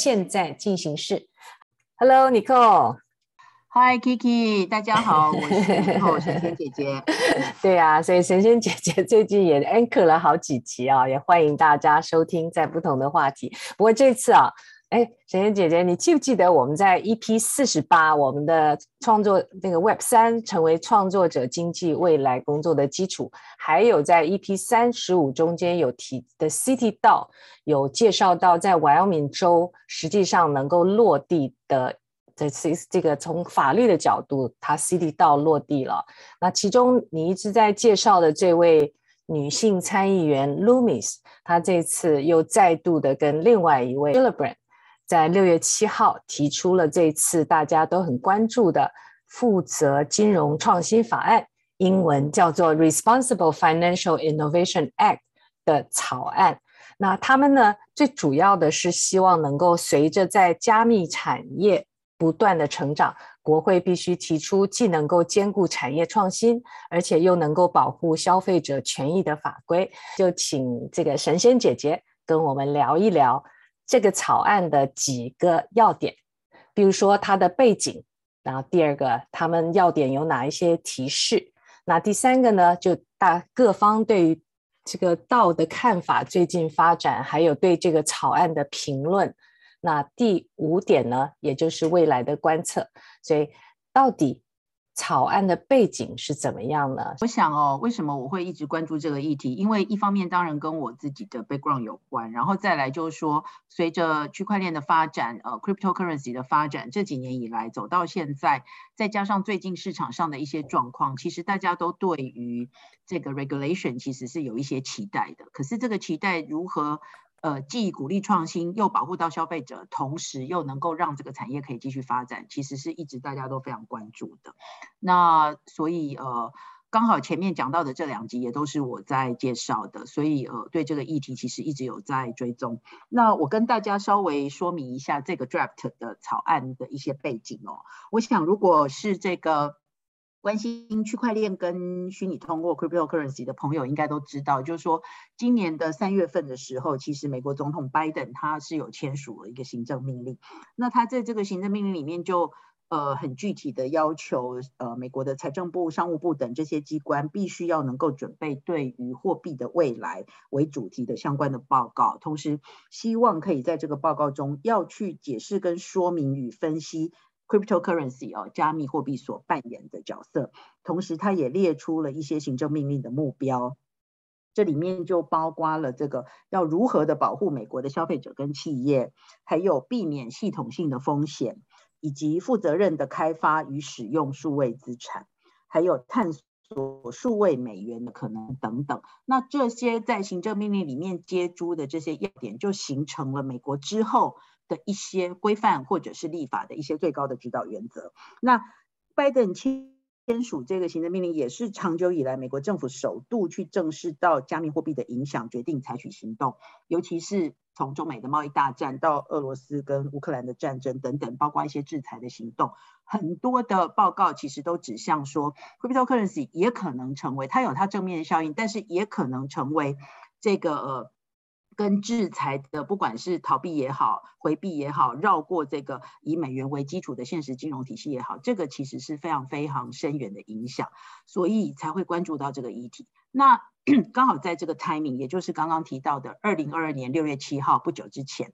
现在进行式。Hello，Nicole。Hi Kiki，大家好，我是 Nicole 神仙姐姐。对呀、啊，所以神仙姐姐最近也 anchor 了好几集啊，也欢迎大家收听在不同的话题。不过这次啊，哎，神仙姐姐，你记不记得我们在 EP 四十八，我们的创作那个 Web 三成为创作者经济未来工作的基础，还有在 EP 三十五中间有提的 City DAO，有介绍到在 Wyoming 州实际上能够落地的。这次这个从法律的角度，它 City DAO 落地了。那其中你一直在介绍的这位女性参议员 Loomis，她这次又再度的跟另外一位 Gillibrand 在六月七号提出了这次大家都很关注的负责金融创新法案，英文叫做 Responsible Financial Innovation Act 的草案。那他们呢，最主要的是希望能够随着在加密产业。不断的成长，国会必须提出既能够兼顾产业创新，而且又能够保护消费者权益的法规。就请这个神仙姐姐跟我们聊一聊这个草案的几个要点，比如说它的背景，然后第二个他们要点有哪一些提示，那第三个呢，就大各方对于这个道的看法、最近发展，还有对这个草案的评论。那第五点呢，也就是未来的观测。所以，到底草案的背景是怎么样呢？我想哦，为什么我会一直关注这个议题？因为一方面当然跟我自己的 background 有关，然后再来就是说，随着区块链的发展，呃，cryptocurrency 的发展，这几年以来走到现在，再加上最近市场上的一些状况，其实大家都对于这个 regulation 其实是有一些期待的。可是这个期待如何？呃，既鼓励创新，又保护到消费者，同时又能够让这个产业可以继续发展，其实是一直大家都非常关注的。那所以呃，刚好前面讲到的这两集也都是我在介绍的，所以呃，对这个议题其实一直有在追踪。那我跟大家稍微说明一下这个 draft 的草案的一些背景哦。我想，如果是这个。关心区块链跟虚拟通货 （cryptocurrency） 的朋友应该都知道，就是说，今年的三月份的时候，其实美国总统拜登他是有签署了一个行政命令。那他在这个行政命令里面就呃很具体的要求，呃美国的财政部、商务部等这些机关必须要能够准备对于货币的未来为主题的相关的报告，同时希望可以在这个报告中要去解释跟说明与分析。Cryptocurrency 哦，加密货币所扮演的角色，同时它也列出了一些行政命令的目标，这里面就包括了这个要如何的保护美国的消费者跟企业，还有避免系统性的风险，以及负责任的开发与使用数位资产，还有探索数位美元的可能等等。那这些在行政命令里面接诸的这些要点，就形成了美国之后。的一些规范或者是立法的一些最高的指导原则。那拜登签署这个行政命令，也是长久以来美国政府首度去正视到加密货币的影响，决定采取行动。尤其是从中美的贸易大战到俄罗斯跟乌克兰的战争等等，包括一些制裁的行动，很多的报告其实都指向说，cryptocurrency 也可能成为它有它正面效应，但是也可能成为这个呃。跟制裁的，不管是逃避也好、回避也好、绕过这个以美元为基础的现实金融体系也好，这个其实是非常非常深远的影响，所以才会关注到这个议题。那 刚好在这个 timing，也就是刚刚提到的二零二二年六月七号不久之前，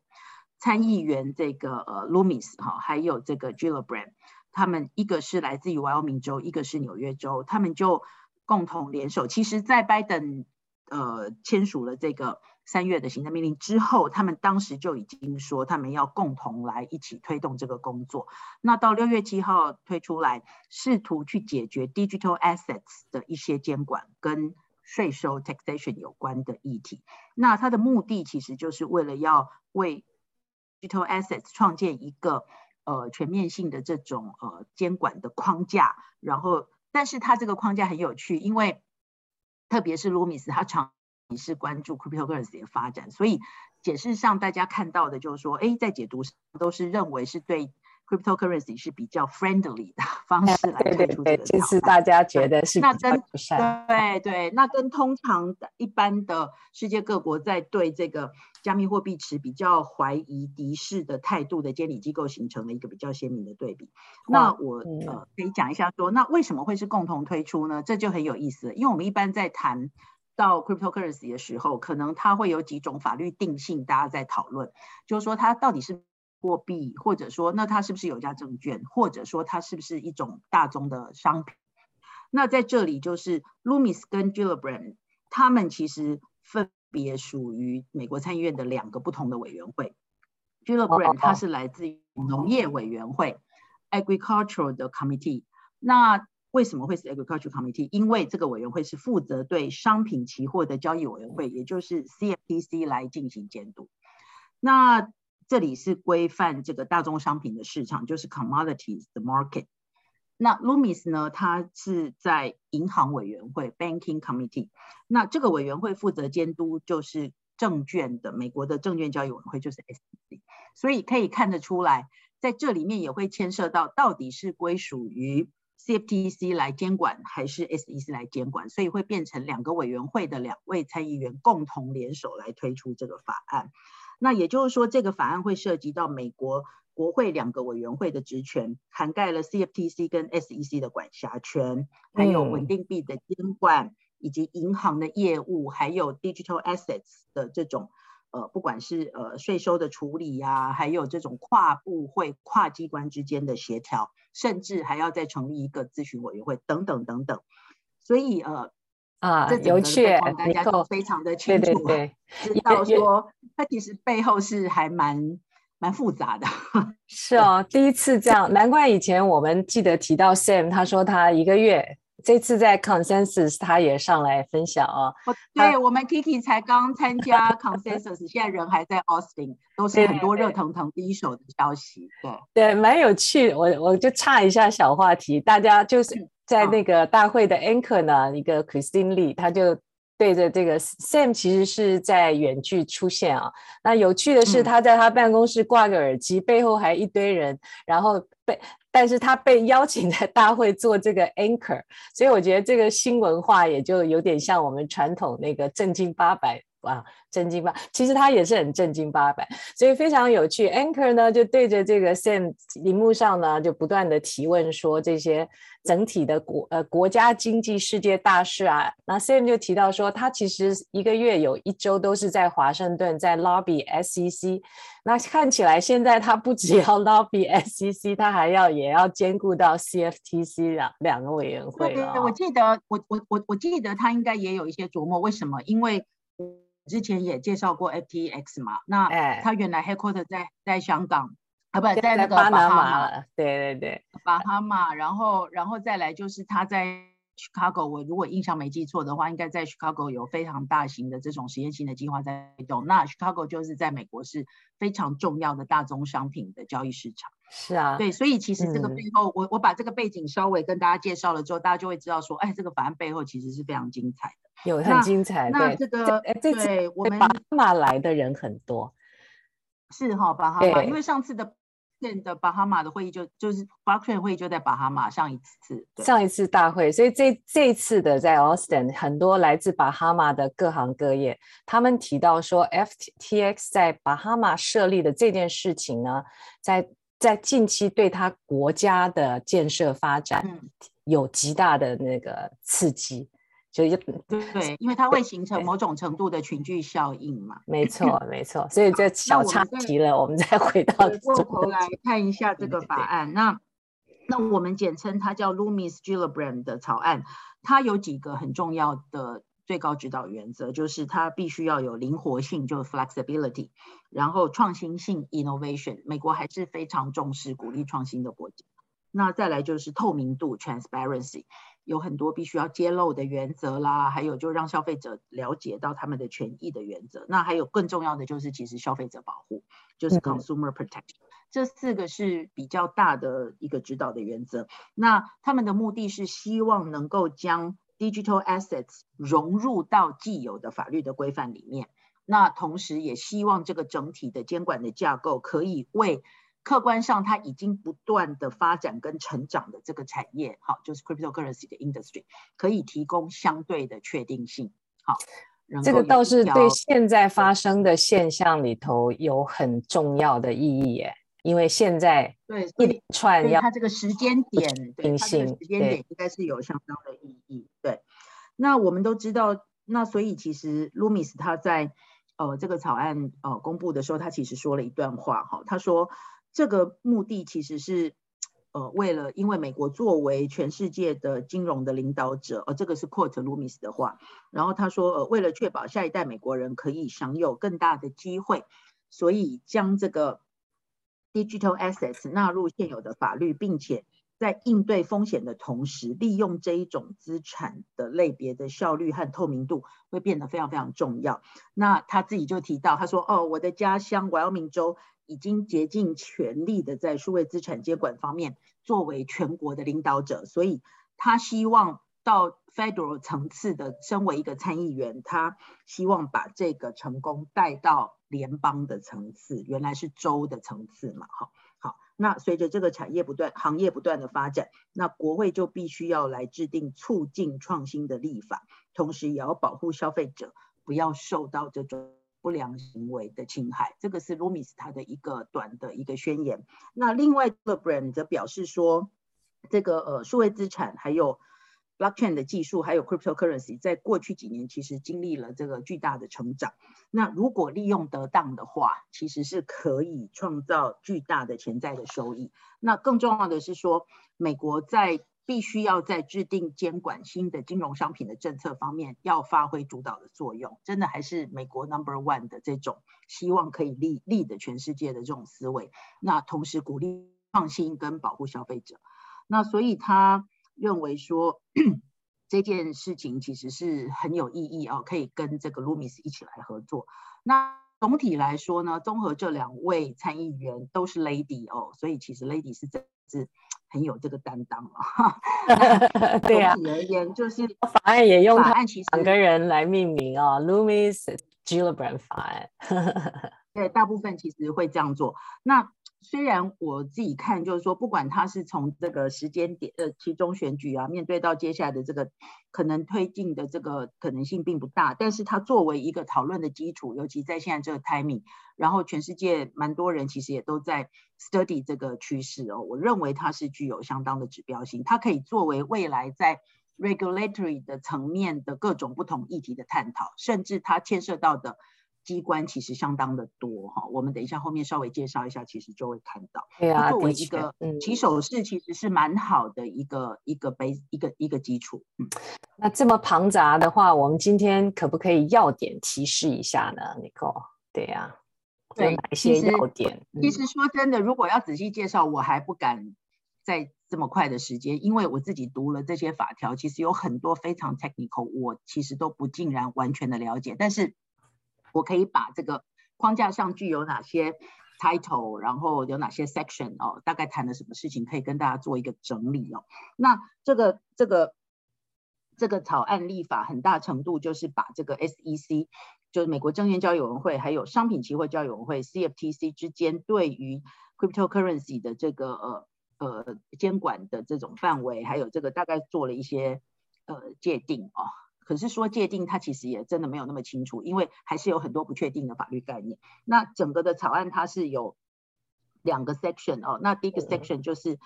参议员这个呃 Loomis 哈，还有这个 Gillibrand，他们一个是来自于 Wyoming 州，一个是纽约州，他们就共同联手。其实，在拜登呃签署了这个。三月的行政命令之后，他们当时就已经说他们要共同来一起推动这个工作。那到六月七号推出来，试图去解决 digital assets 的一些监管跟税收 taxation 有关的议题。那它的目的其实就是为了要为 digital assets 创建一个呃全面性的这种呃监管的框架。然后，但是它这个框架很有趣，因为特别是卢米斯他长。期是关注 cryptocurrency 的发展，所以解释上大家看到的就是说，哎，在解读上都是认为是对。Cryptocurrency 是比较 friendly 的方式来推出这个，就是大家觉得是那跟对对，那跟通常的一般的世界各国在对这个加密货币持比较怀疑敌视的态度的监理机构形成了一个比较鲜明的对比。那我呃可以讲一下说，那为什么会是共同推出呢？这就很有意思，因为我们一般在谈到 Cryptocurrency 的时候，可能它会有几种法律定性，大家在讨论，就是说它到底是。货币，或者说，那它是不是有价证券，或者说它是不是一种大宗的商品？那在这里就是 Loomis 跟 Gillibrand，他们其实分别属于美国参议院的两个不同的委员会。Gillibrand 他是来自于农业委员会 Agricultural 的 Committee。那为什么会是 Agricultural Committee？因为这个委员会是负责对商品期货的交易委员会，也就是 CFTC 来进行监督。那这里是规范这个大宗商品的市场，就是 commodities 的 market。那 Loomis 呢，它是在银行委员会 Banking Committee。那这个委员会负责监督就是证券的美国的证券交易委员会，就是 SEC。所以可以看得出来，在这里面也会牵涉到到底是归属于 CFTC 来监管，还是 SEC 来监管，所以会变成两个委员会的两位参议员共同联手来推出这个法案。那也就是说，这个法案会涉及到美国国会两个委员会的职权，涵盖了 CFTC 跟 SEC 的管辖权，还有稳定币的监管，以及银行的业务，还有 digital assets 的这种呃，不管是呃税收的处理呀、啊，还有这种跨部会、跨机关之间的协调，甚至还要再成立一个咨询委员会等等等等。所以呃。啊，有趣，大家都非常的清楚，对对对，知道说它其实背后是还蛮蛮复杂的。是哦，第一次这样，难怪以前我们记得提到 Sam，他说他一个月，这次在 Consensus 他也上来分享啊、哦。对，我们 Kiki 才刚参加 Consensus，现在人还在 Austin，都是很多热腾腾第一手的消息。对对，对，蛮有趣，我我就插一下小话题，大家就是。嗯在那个大会的 anchor 呢，一个 Christine Lee，他就对着这个 Sam，其实是在远距出现啊。那有趣的是，他在他办公室挂个耳机，背后还一堆人，然后被，但是他被邀请在大会做这个 anchor，所以我觉得这个新文化也就有点像我们传统那个正经八百。哇，正经八，其实他也是很正经八百，所以非常有趣。Anchor 呢，就对着这个 Sam 荧幕上呢，就不断的提问说这些整体的国呃国家经济世界大事啊。那 Sam 就提到说，他其实一个月有一周都是在华盛顿在 lobby SEC。那看起来现在他不只要 lobby SEC，他还要也要兼顾到 CFTC 两两个委员会。对对，我记得我我我我记得他应该也有一些琢磨，为什么？因为之前也介绍过 FTX 嘛，那他原来 headquarter 在在香港，啊不在那个巴拿马，对对对，巴哈马，然后然后再来就是他在 Chicago，我如果印象没记错的话，应该在 Chicago 有非常大型的这种实验性的计划在动。那 Chicago 就是在美国是非常重要的大宗商品的交易市场。是啊，对，所以其实这个背后，嗯、我我把这个背景稍微跟大家介绍了之后，大家就会知道说，哎，这个法案背后其实是非常精彩的。有很精彩，那这个哎，这次我们巴马来的人很多，是哈巴哈马，因为上次的的巴哈马的会议就就是 Blockchain 会议就在巴哈马上一次，上一次大会，所以这这一次的在 Austin 很多来自巴哈马的各行各业，他们提到说 FTX 在巴哈马设立的这件事情呢，在在近期对他国家的建设发展有极大的那个刺激。就对，因为它会形成某种程度的群聚效应嘛。没错，没错。所以这小岔题了，我们再回到过头来看一下这个法案。那那我们简称它叫 Loomis-Gillibrand 的草案。它有几个很重要的最高指导原则，就是它必须要有灵活性，就是 flexibility，然后创新性 innovation。美国还是非常重视鼓励创新的国家。那再来就是透明度 transparency。有很多必须要揭露的原则啦，还有就让消费者了解到他们的权益的原则。那还有更重要的就是其实消费者保护，就是 consumer protection。嗯。这四个是比较大的一个指导的原则。那他们的目的是希望能够将 digital assets 融入到既有的法律的规范里面。那同时也希望这个整体的监管的架构可以为客观上它已经不断的发展跟成长的这个产业，好，就是 cryptocurrency 的 industry，可以提供相对的确定性。好，这个倒是对现在发生的现象里头有很重要的意义耶。因为现在对一串要它这个时间点，对它这个时间点应该是有相当的意义。对，那我们都知道，那所以其实 Loomis 他在呃这个草案呃公布的时候，他其实说了一段话哈，他说这个目的其实是呃为了，因为美国作为全世界的金融的领导者，呃这个是 quote Loomis 的话，然后他说呃为了确保下一代美国人可以享有更大的机会，所以将这个。Digital assets 纳入现有的法律，并且在应对风险的同时，利用这一种资产的类别的效率和透明度会变得非常非常重要。那他自己就提到，他说：“哦，我的家乡 Wyoming 州已经竭尽全力的在数位资产监管方面作为全国的领导者，所以他希望。”到 federal 层次的，身为一个参议员，他希望把这个成功带到联邦的层次，原来是州的层次嘛，哈，那随着这个产业不断、行业不断的发展，那国会就必须要来制定促进创新的立法，同时也要保护消费者不要受到这种不良行为的侵害。这个是 Loomis 它的一个短的一个宣言。那另外一个 brand 则表示说，这个呃数位资产还有 Blockchain 的技术还有 cryptocurrency 在过去几年其实经历了这个巨大的成长。那如果利用得当的话，其实是可以创造巨大的潜在的收益。那更重要的是说，美国在必须要在制定监管新的金融商品的政策方面要发挥主导的作用。真的还是美国 Number One 的这种希望可以立立的全世界的这种思维。那同时鼓励创新跟保护消费者。那所以它。认为说 这件事情其实是很有意义哦，可以跟这个 Loomis 一起来合作。那总体来说呢，综合这两位参议员都是 Lady 哦，所以其实 Lady 是真是很有这个担当啊。对啊，总体而言就是 法案也用法案其实两个人来命名啊，Loomis Gillibrand 法案。对，大部分其实会这样做。那虽然我自己看，就是说，不管他是从这个时间点，呃，其中选举啊，面对到接下来的这个可能推进的这个可能性并不大，但是它作为一个讨论的基础，尤其在现在这个 timing，然后全世界蛮多人其实也都在 study 这个趋势哦，我认为它是具有相当的指标性，它可以作为未来在 regulatory 的层面的各种不同议题的探讨，甚至它牵涉到的。机关其实相当的多哈，我们等一下后面稍微介绍一下，其实就会看到。对啊，作为一个起手式，其实是蛮好的一个、嗯、一个杯一个一个基础。嗯，那这么庞杂的话，我们今天可不可以要点提示一下呢，Nicole？对呀、啊，有哪一些要点？其实，其实说真的，如果要仔细介绍，我还不敢在这么快的时间，因为我自己读了这些法条，其实有很多非常 technical，我其实都不尽然完全的了解，但是。我可以把这个框架上具有哪些 title，然后有哪些 section 哦，大概谈了什么事情，可以跟大家做一个整理哦。那这个这个这个草案立法很大程度就是把这个 SEC，就是美国证券交易委员会，还有商品期货交易委员会 CFTC 之间对于 cryptocurrency 的这个呃呃监管的这种范围，还有这个大概做了一些呃界定哦。可是说界定，它其实也真的没有那么清楚，因为还是有很多不确定的法律概念。那整个的草案它是有两个 section 哦，那第一个 section 就是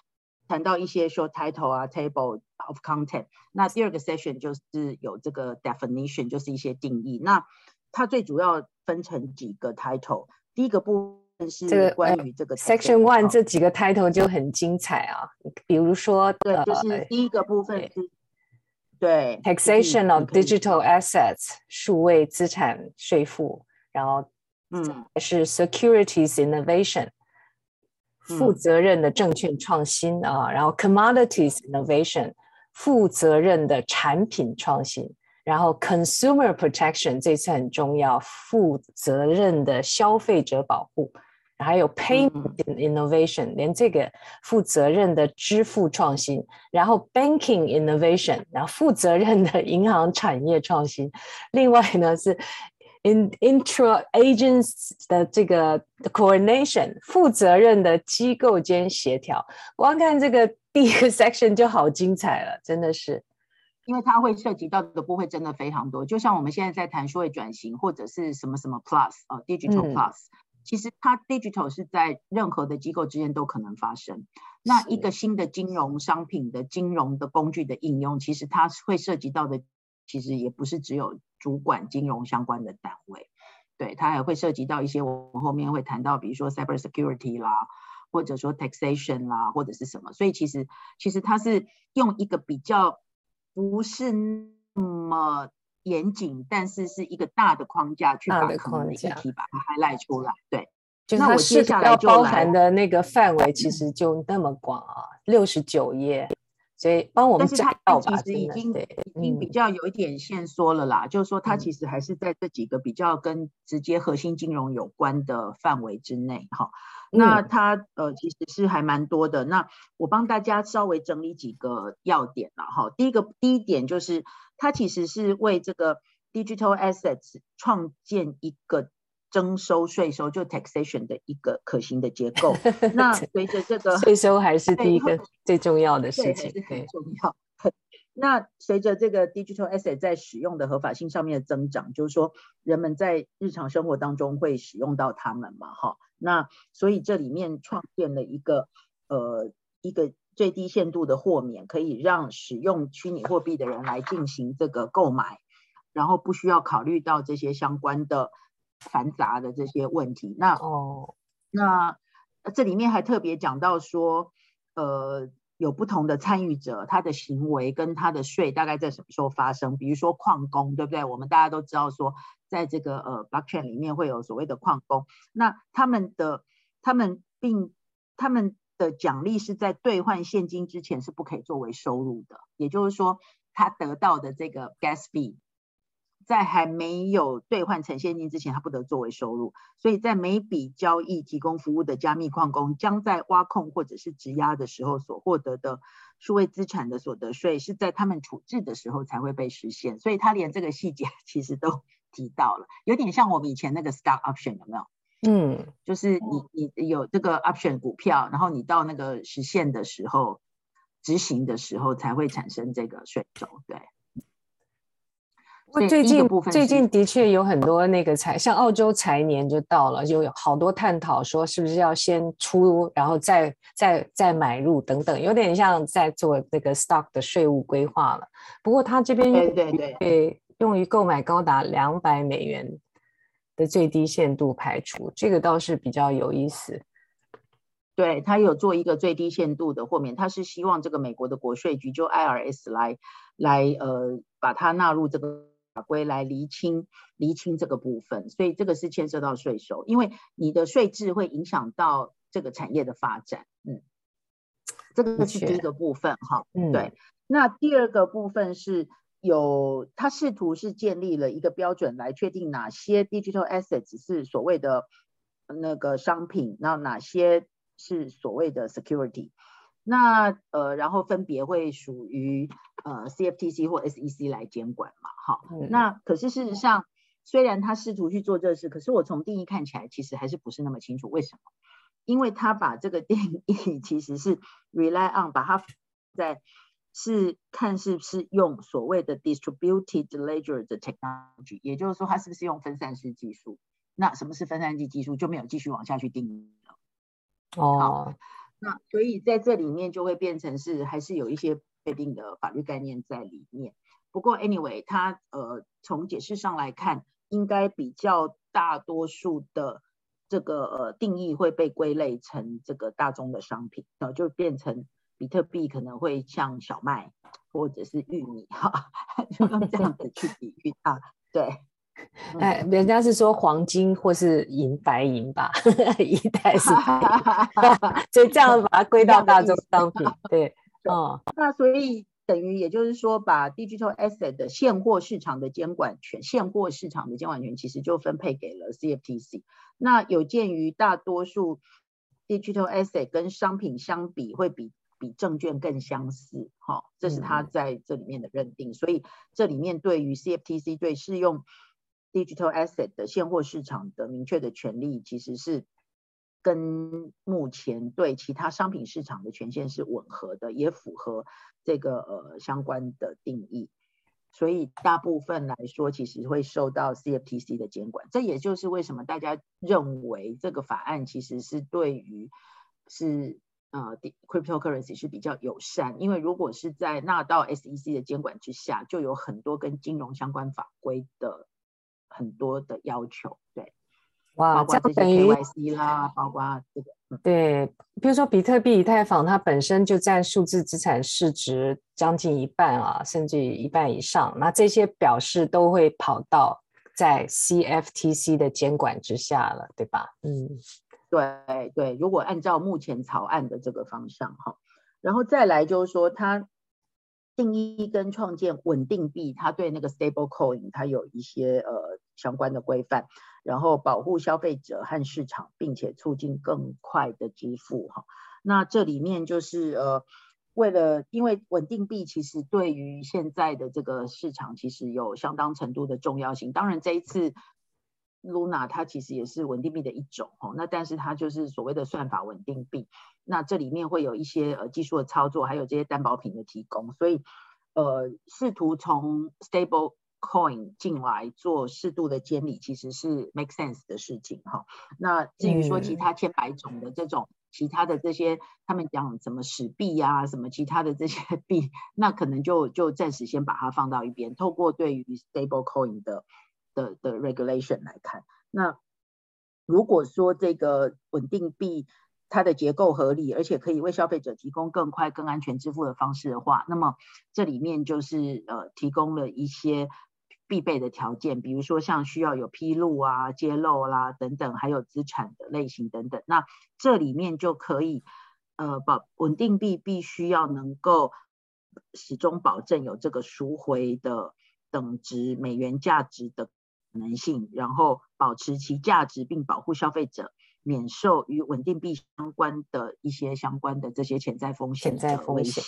谈到一些说 title 啊，table of content。那第二个 section 就是有这个 definition，就是一些定义。那它最主要分成几个 title，第一个部分是关于这个 section one 这几个 title 就很精彩啊，比如说对，就是第一个部分是。对，taxation of digital assets，数位资产税负，然后嗯，是 securities innovation，负责任的证券创新啊，然后 commodities innovation，负责任的产品创新，然后 consumer protection 这次很重要，负责任的消费者保护。还有 payment innovation，、嗯、连这个负责任的支付创新，然后 banking innovation，然后负责任的银行产业创新，另外呢是 in intra agents 的这个 coordination 负责任的机构间协调。光看这个第一个 section 就好精彩了，真的是，因为它会涉及到的部分真的非常多。就像我们现在在谈数位转型或者是什么什么 plus 啊、呃、digital plus，、嗯、其实它 digital 是在任何的机构之间都可能发生。那一个新的金融商品的金融的工具的应用，其实它会涉及到的。其实也不是只有主管金融相关的单位，对，它还会涉及到一些我们后面会谈到，比如说 cyber security 啦，或者说 taxation 啦，或者是什么。所以其实其实它是用一个比较不是那么严谨，但是是一个大的框架去把可能的议题把它 highlight 出来。对，就是它接下来要包含的那个范围其实就那么广啊，六十九页。所以帮我们摘到其实已经已经比较有一点限缩了啦，嗯、就是说它其实还是在这几个比较跟直接核心金融有关的范围之内哈。嗯、那它呃其实是还蛮多的。那我帮大家稍微整理几个要点了哈。第一个第一点就是它其实是为这个 digital assets 创建一个。征收税收就 taxation 的一个可行的结构。那随着这个 税收还是第一个最重要的事情，对很重要。那随着这个 digital asset 在使用的合法性上面的增长，就是说人们在日常生活当中会使用到它们嘛，哈。那所以这里面创建了一个呃一个最低限度的豁免，可以让使用虚拟货币的人来进行这个购买，然后不需要考虑到这些相关的。繁杂的这些问题，那哦，那这里面还特别讲到说，呃，有不同的参与者，他的行为跟他的税大概在什么时候发生？比如说矿工，对不对？我们大家都知道说，在这个呃 blockchain 里面会有所谓的矿工，那他们的他们并他们的奖励是在兑换现金之前是不可以作为收入的，也就是说，他得到的这个 gas fee。在还没有兑换成现金之前，他不得作为收入。所以在每笔交易提供服务的加密矿工，将在挖矿或者是质押的时候所获得的数位资产的所得税，是在他们处置的时候才会被实现。所以他连这个细节 其实都提到了，有点像我们以前那个 stock option 有没有？嗯，就是你你有这个 option 股票，然后你到那个实现的时候执行的时候才会产生这个税收，对。最近最近的确有很多那个财，像澳洲财年就到了，就有好多探讨说是不是要先出，然后再再再买入等等，有点像在做那个 stock 的税务规划了。不过他这边对对对，用于购买高达两百美元的最低限度排除，这个倒是比较有意思。对，他有做一个最低限度的豁免，他是希望这个美国的国税局就 IRS 来来呃把它纳入这个。法规来厘清厘清这个部分，所以这个是牵涉到税收，因为你的税制会影响到这个产业的发展。嗯，这个是第一个部分哈。嗯，对。那第二个部分是有，他试图是建立了一个标准来确定哪些 digital assets 是所谓的那个商品，那哪些是所谓的 security。那呃，然后分别会属于呃 CFTC 或 SEC 来监管嘛，好，嗯、那可是事实上，虽然他试图去做这事，可是我从定义看起来，其实还是不是那么清楚。为什么？因为他把这个 定义其实是 rely on 把它在是看是不是用所谓的 distributed ledger 的 technology，也就是说，它是不是用分散式技术？那什么是分散式技术？就没有继续往下去定义了。哦。那所以在这里面就会变成是还是有一些特定的法律概念在里面。不过 anyway，它呃从解释上来看，应该比较大多数的这个呃定义会被归类成这个大宗的商品，然后就变成比特币可能会像小麦或者是玉米哈，就用这样子去比喻它，对。哎，人家是说黄金或是银白银吧，一代是 所以这样把它归到大宗商品。对，哦，那所以等于也就是说，把 digital asset 的现货市场的监管权，现货市场的监管权其实就分配给了 CFTC。那有鉴于大多数 digital asset 跟商品相比会比比证券更相似，哈，这是他在这里面的认定。嗯、所以这里面对于 CFTC 对适用。digital asset 的现货市场的明确的权利，其实是跟目前对其他商品市场的权限是吻合的，也符合这个呃相关的定义。所以大部分来说，其实会受到 CFTC 的监管。这也就是为什么大家认为这个法案其实是对于是呃 cryptocurrency 是比较友善。因为如果是在纳到 SEC 的监管之下，就有很多跟金融相关法规的很多的要求。对，哇，包括这些 KYC 啦，包括这个。对，比如说比特币、以太坊，它本身就占数字资产市值将近一半啊，甚至一半以上。那这些表示都会跑到在 CFTC 的监管之下了，对吧？嗯，对对。如果按照目前草案的这个方向哈，然后再来就是说，它定义跟创建稳定币，它对那个 stable coin 它有一些呃相关的规范。然后保护消费者和市场，并且促进更快的支付哈。那这里面就是呃，为了因为稳定币其实对于现在的这个市场其实有相当程度的重要性。当然这一次 Luna 它其实也是稳定币的一种哈。那但是它就是所谓的算法稳定币。那这里面会有一些呃技术的操作，还有这些担保品的提供。所以呃，试图从 stable Coin 进来做适度的监理，其实是 make sense 的事情哈。那至于说其他千百种的这种其他的这些，他们讲什么史币呀，什么其他的这些币，那可能就就暂时先把它放到一边。透过对于 stable coin 的的的 regulation 来看，那如果说这个稳定币它的结构合理，而且可以为消费者提供更快、更安全支付的方式的话，那么这里面就是呃提供了一些。必备的条件，比如说像需要有披露啊、揭露啦等等，还有资产的类型等等。那这里面就可以，呃，保稳定币必须要能够始终保证有这个赎回的等值美元价值的能性，然后保持其价值，并保护消费者。免受与稳定币相关的一些相关的这些潜在风险、潜在风险。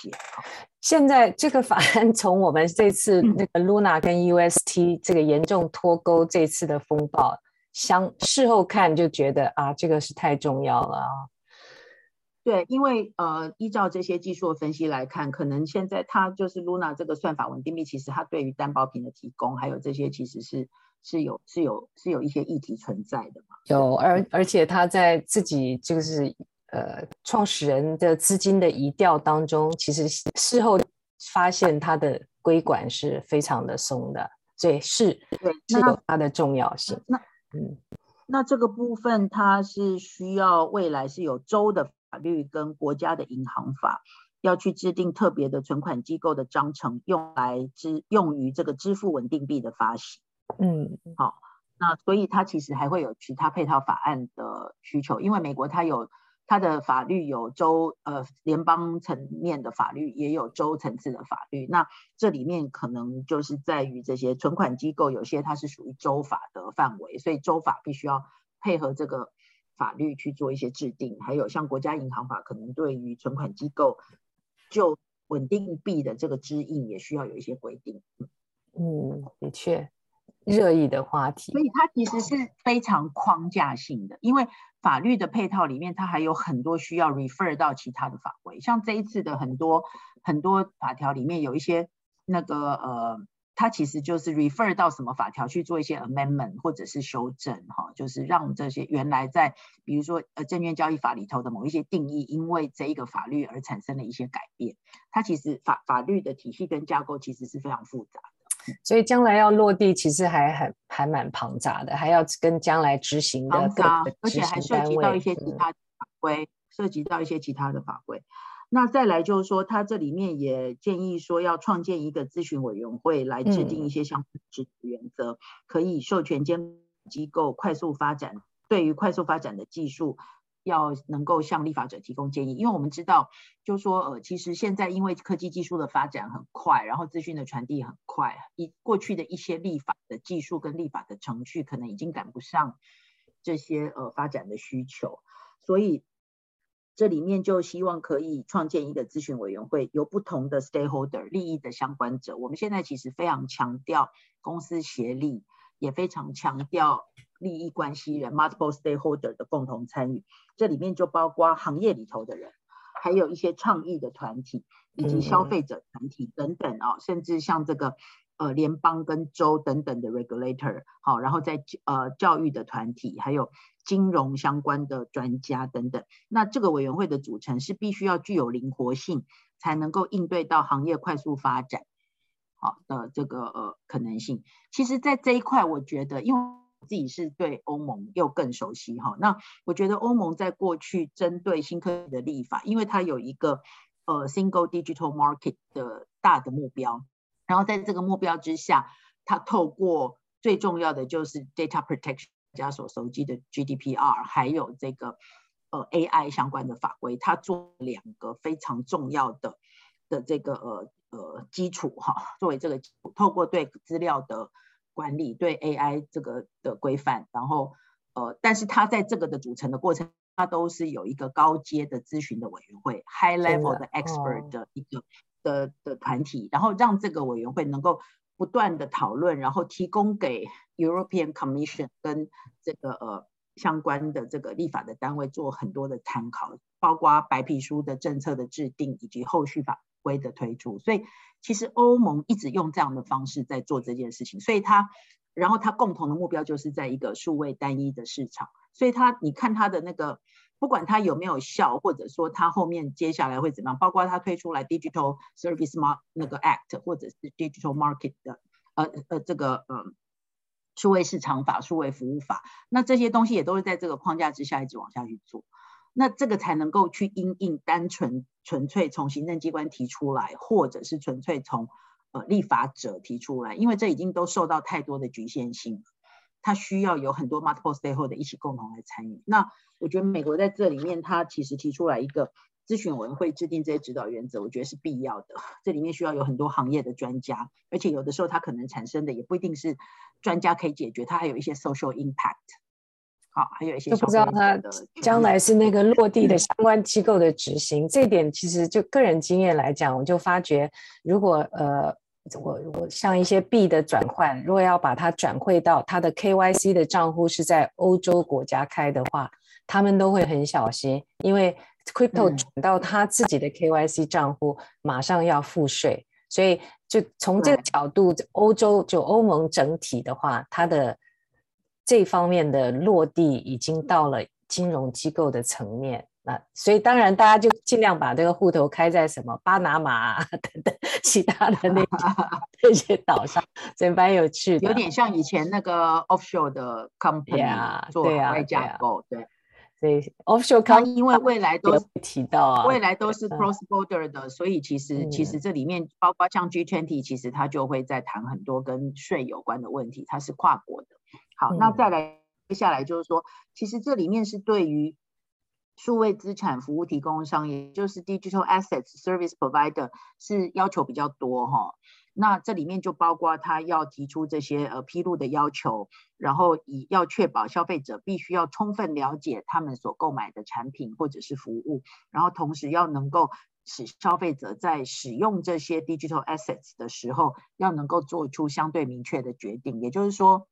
现在这个法案 从我们这次那个 Luna 跟 UST 这个严重脱钩这次的风暴，相事后看就觉得啊，这个是太重要了啊。对，因为呃，依照这些技术的分析来看，可能现在它就是 Luna 这个算法稳定币，其实它对于担保品的提供，还有这些其实是。是有是有是有一些议题存在的嘛？有，而而且他在自己就是呃创始人的资金的移调当中，其实事后发现他的规管是非常的松的，所以是对是有它的重要性。那嗯，那这个部分它是需要未来是有州的法律跟国家的银行法要去制定特别的存款机构的章程，用来支用于这个支付稳定币的发行。嗯，好，那所以它其实还会有其他配套法案的需求，因为美国它有它的法律有州呃联邦层面的法律，也有州层次的法律。那这里面可能就是在于这些存款机构，有些它是属于州法的范围，所以州法必须要配合这个法律去做一些制定。还有像国家银行法，可能对于存款机构就稳定币的这个支应也需要有一些规定。嗯，的确。热议的话题，所以它其实是非常框架性的，因为法律的配套里面，它还有很多需要 refer 到其他的法规，像这一次的很多很多法条里面有一些那个呃，它其实就是 refer 到什么法条去做一些 amendment 或者是修正哈，就是让这些原来在比如说呃证券交易法里头的某一些定义，因为这一个法律而产生了一些改变，它其实法法律的体系跟架构其实是非常复杂。所以将来要落地，其实还很还蛮庞杂的，还要跟将来执行的各个执行单位，而且还涉及到一些其他法规，涉及到一些其他的法规。那再来就是说，他这里面也建议说，要创建一个咨询委员会来制定一些相关的原则，嗯、可以授权监管机构快速发展，对于快速发展的技术。要能够向立法者提供建议，因为我们知道，就说，呃，其实现在因为科技技术的发展很快，然后资讯的传递很快，一过去的一些立法的技术跟立法的程序，可能已经赶不上这些呃发展的需求，所以这里面就希望可以创建一个咨询委员会，由不同的 stakeholder 利益的相关者，我们现在其实非常强调公司协力。也非常强调利益关系人 （multiple stakeholder） 的共同参与，这里面就包括行业里头的人，还有一些倡议的团体，以及消费者团体等等啊、哦，甚至像这个。呃，联邦跟州等等的 regulator，好，然后在呃教育的团体，还有金融相关的专家等等。那这个委员会的组成是必须要具有灵活性，才能够应对到行业快速发展好的这个呃可能性。其实，在这一块，我觉得，因为我自己是对欧盟又更熟悉哈，那我觉得欧盟在过去针对新科技的立法，因为它有一个呃 single digital market 的大的目标。然后在这个目标之下，它透过最重要的就是 data protection，大家所熟悉的 GDPR，还有这个呃 AI 相关的法规，它做两个非常重要的的这个呃呃基础哈，作为这个透过对资料的管理，对 AI 这个的规范，然后呃，但是它在这个的组成的过程，它都是有一个高阶的咨询的委员会，high level 的 expert 的一个。的的团体，然后让这个委员会能够不断的讨论，然后提供给 European Commission 跟这个呃相关的这个立法的单位做很多的参考，包括白皮书的政策的制定以及后续法规的推出。所以其实欧盟一直用这样的方式在做这件事情，所以它然后它共同的目标就是在一个数位单一的市场，所以它你看它的那个。不管它有没有效，或者说它后面接下来会怎么样，包括它推出来 Digital Service Mark 那个 Act，或者是 Digital Market 的呃呃这个呃数位市场法、数位服务法，那这些东西也都是在这个框架之下一直往下去做，那这个才能够去因应单纯纯粹从行政机关提出来，或者是纯粹从呃立法者提出来，因为这已经都受到太多的局限性。它需要有很多 multiple stakeholder 一起共同来参与。那我觉得美国在这里面，它其实提出来一个咨询委员会制定这些指导原则，我觉得是必要的。这里面需要有很多行业的专家，而且有的时候它可能产生的也不一定是专家可以解决，它还有一些 social impact。好，还有一些就不知道他将来是那个落地的相关机构的执行。嗯、这点其实就个人经验来讲，我就发觉如果呃。我我像一些币的转换，如果要把它转汇到他的 KYC 的账户是在欧洲国家开的话，他们都会很小心，因为 crypto 转到他自己的 KYC 账户，马上要付税，所以就从这个角度，欧洲就欧盟整体的话，它的这方面的落地已经到了金融机构的层面。那所以当然，大家就尽量把这个户头开在什么巴拿马、啊、等等其他的那 那些岛上，所以蛮有趣的。有点像以前那个 offshore 的 company 啊，做外架构，对。所以 offshore company 因为未来都提到啊，未来都是 cross border 的，所以其实其实这里面包括像 G20，其实它就会在谈很多跟税有关的问题，它是跨国的。好，那再来接下来就是说，其实这里面是对于。数位资产服务提供商，也就是 Digital Assets Service Provider，是要求比较多哈。那这里面就包括他要提出这些呃披露的要求，然后以要确保消费者必须要充分了解他们所购买的产品或者是服务，然后同时要能够使消费者在使用这些 Digital Assets 的时候，要能够做出相对明确的决定，也就是说。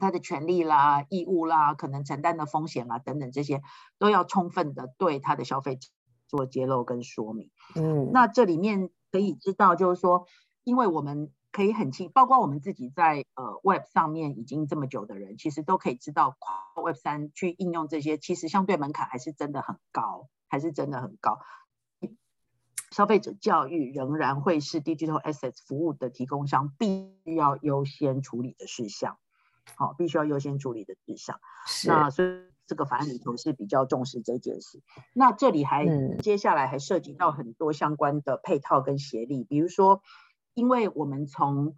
他的权利啦、义务啦、可能承担的风险啦等等，这些都要充分的对他的消费者做揭露跟说明。嗯，那这里面可以知道，就是说，因为我们可以很清，包括我们自己在呃 Web 上面已经这么久的人，其实都可以知道，跨 Web 三去应用这些，其实相对门槛还是真的很高，还是真的很高。消费者教育仍然会是 Digital Assets 服务的提供商必须要优先处理的事项。好，必须要优先处理的事项。是。那所以这个法案里头是比较重视这件事。那这里还、嗯、接下来还涉及到很多相关的配套跟协力，比如说，因为我们从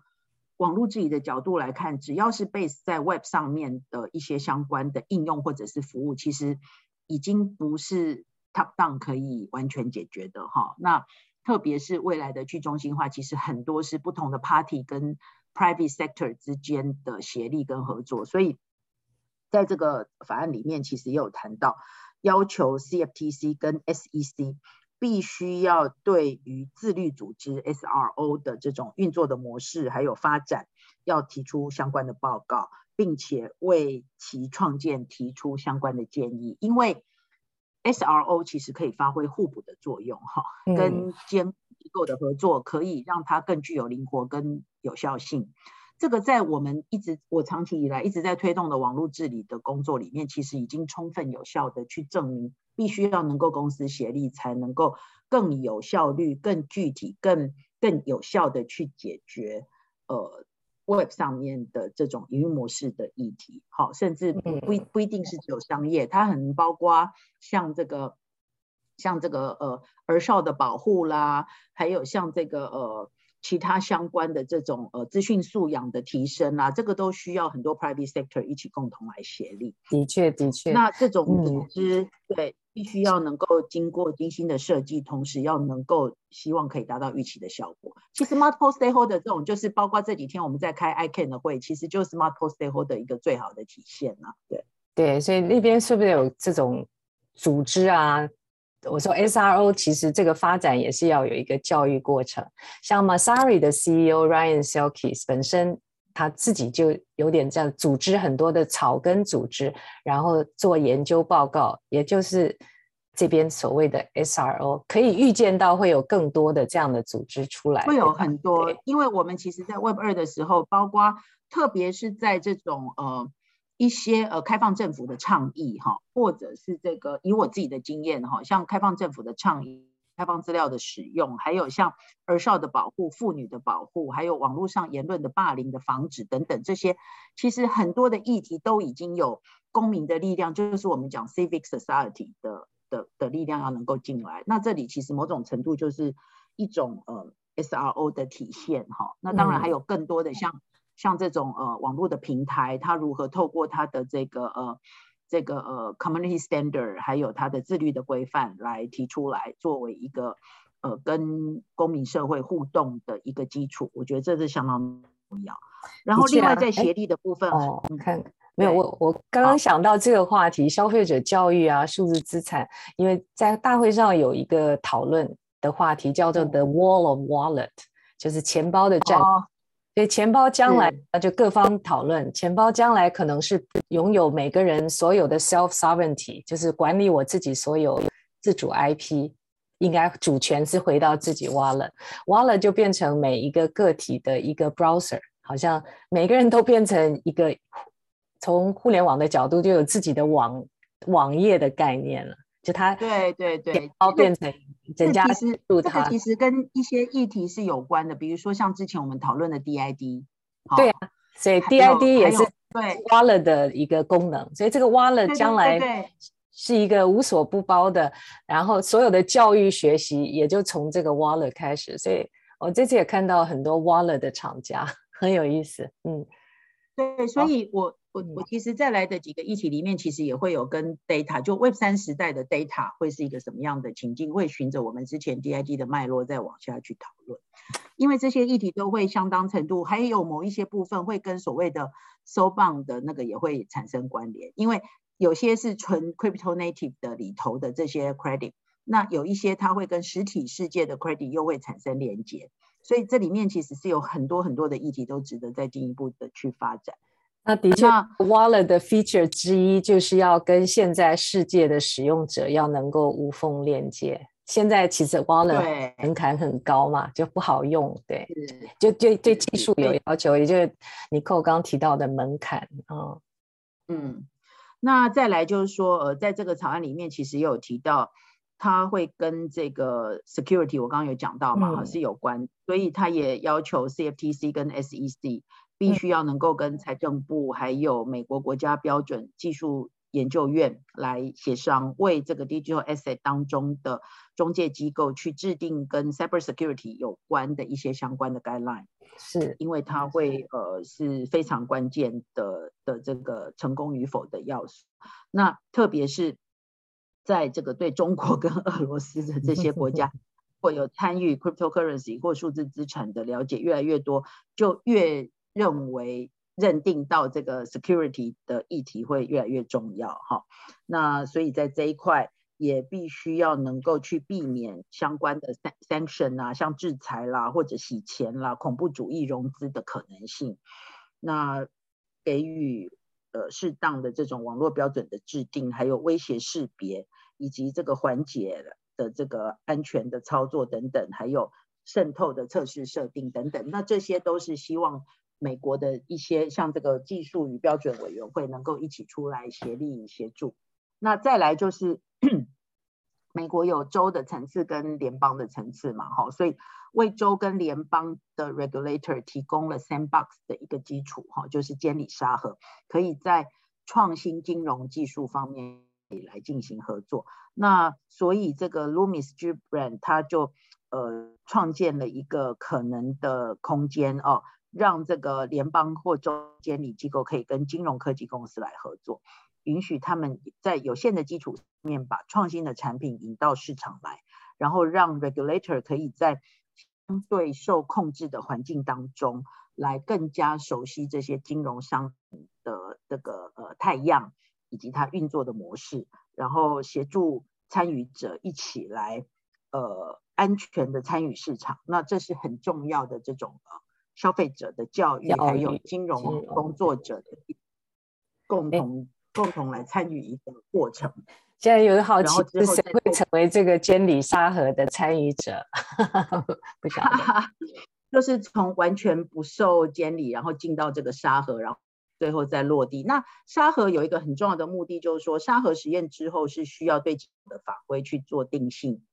网络治理的角度来看，只要是 base 在 Web 上面的一些相关的应用或者是服务，其实已经不是 top down 可以完全解决的哈。那特别是未来的去中心化，其实很多是不同的 party 跟 private sector 之间的协力跟合作，所以在这个法案里面，其实也有谈到要求 CFTC 跟 SEC 必须要对于自律组织 SRO 的这种运作的模式还有发展，要提出相关的报告，并且为其创建提出相关的建议，因为 SRO 其实可以发挥互补的作用，哈，跟监机构的合作可以让它更具有灵活跟有效性。这个在我们一直我长期以来一直在推动的网络治理的工作里面，其实已经充分有效的去证明，必须要能够公司协力，才能够更有效率、更具体、更更有效的去解决呃。Web 上面的这种营运模式的议题，好，甚至不不不一定是只有商业，它很包括像这个像这个呃儿少的保护啦，还有像这个呃。其他相关的这种呃资讯素养的提升啊，这个都需要很多 private sector 一起共同来协力。的确，的确。那这种组织、嗯、对，必须要能够经过精心的设计，同时要能够希望可以达到预期的效果。其实 multiple stakeholder 这种就是包括这几天我们在开 ICANN 的会，其实就是 multiple stakeholder 的一个最好的体现啊。对对，所以那边是不是有这种组织啊？我说 SRO 其实这个发展也是要有一个教育过程，像 Messari 的 CEO Ryan Selkis 本身他自己就有点这样组织很多的草根组织，然后做研究报告，也就是这边所谓的 SRO，可以预见到会有更多的这样的组织出来，会有很多，因为我们其实在 Web 二的时候，包括特别是在这种呃。一些呃开放政府的倡议哈，或者是这个以我自己的经验哈，像开放政府的倡议、开放资料的使用，还有像儿少的保护、妇女的保护，还有网络上言论的霸凌的防止等等这些，其实很多的议题都已经有公民的力量，就是我们讲 civic society 的的的力量要能够进来。那这里其实某种程度就是一种呃 SRO 的体现哈。那当然还有更多的像。像这种呃网络的平台，它如何透过它的这个呃这个呃 community standard，还有它的自律的规范来提出来，作为一个呃跟公民社会互动的一个基础，我觉得这是相当重要。然后另外在协力的部分，哦，你看没有我我刚刚想到这个话题，消费者教育啊，数字资产，因为在大会上有一个讨论的话题叫做 The Wall of Wallet，就是钱包的战。哦所以钱包将来，那就各方讨论。钱包将来可能是拥有每个人所有的 self sovereignty，就是管理我自己所有自主 IP，应该主权是回到自己 wallet。wallet 就变成每一个个体的一个 browser，好像每个人都变成一个从互联网的角度就有自己的网网页的概念了。就它对对对，钱包变成。这其实这个其实跟一些议题是有关的，比如说像之前我们讨论的 DID，对啊，所以 DID 也是对 Wallet 的一个功能，所以这个 Wallet 将来是一个无所不包的，然后所有的教育学习也就从这个 Wallet 开始，所以我这次也看到很多 Wallet 的厂家，很有意思，嗯，对，所以我。我我其实再来的几个议题里面，其实也会有跟 data，就 Web 三时代的 data 会是一个什么样的情境，会循着我们之前 DID 的脉络再往下去讨论。因为这些议题都会相当程度，还有某一些部分会跟所谓的 SoBond 的那个也会产生关联，因为有些是纯 Crypto Native 的里头的这些 credit，那有一些它会跟实体世界的 credit 又会产生连接，所以这里面其实是有很多很多的议题都值得再进一步的去发展。那的确，Wallet 的 feature 之一就是要跟现在世界的使用者要能够无缝链接。现在其实 Wallet 门槛很高嘛，就不好用。对，就对对技术有要求，也就是尼可刚提到的门槛。嗯嗯，那再来就是说，呃，在这个草案里面，其实也有提到，它会跟这个 security，我刚刚有讲到嘛，嗯、是有关，所以它也要求 CFTC 跟 SEC。必须要能够跟财政部还有美国国家标准技术研究院来协商，为这个 digital asset 当中的中介机构去制定跟 cyber security 有关的一些相关的 guideline，是因为它会呃是非常关键的的这个成功与否的要素。那特别是在这个对中国跟俄罗斯的这些国家，或有参与 cryptocurrency 或数字资产的了解越来越多，就越认为认定到这个 security 的议题会越来越重要哈，那所以在这一块也必须要能够去避免相关的 sanction 啊，像制裁啦或者洗钱啦、恐怖主义融资的可能性。那给予呃适当的这种网络标准的制定，还有威胁识别，以及这个缓解的这个安全的操作等等，还有渗透的测试设定等等，那这些都是希望美国的一些像这个技术与标准委员会能够一起出来协力协助。那再来就是。美国有州的层次跟联邦的层次嘛，哈，所以为州跟联邦的 regulator 提供了 sandbox 的一个基础，哈，就是监理沙盒，可以在创新金融技术方面来进行合作。那所以这个 Loomis Gillibrand 他就呃创建了一个可能的空间哦，让这个联邦或州监理机构可以跟金融科技公司来合作。允许他们在有限的基础面把创新的产品引到市场来，然后让 regulator 可以在相对受控制的环境当中，来更加熟悉这些金融商品的这个呃态样以及它运作的模式，然后协助参与者一起来呃安全的参与市场。那这是很重要的这种呃消费者的教育，还有金融工作者的共同。共同来参与一个过程。现在有个好奇，是谁会成为这个监理沙盒的参与者？不晓得，就是从完全不受监理，然后进到这个沙盒，然后最后再落地。那沙盒有一个很重要的目的，就是说沙盒实验之后是需要对的法规去做定性。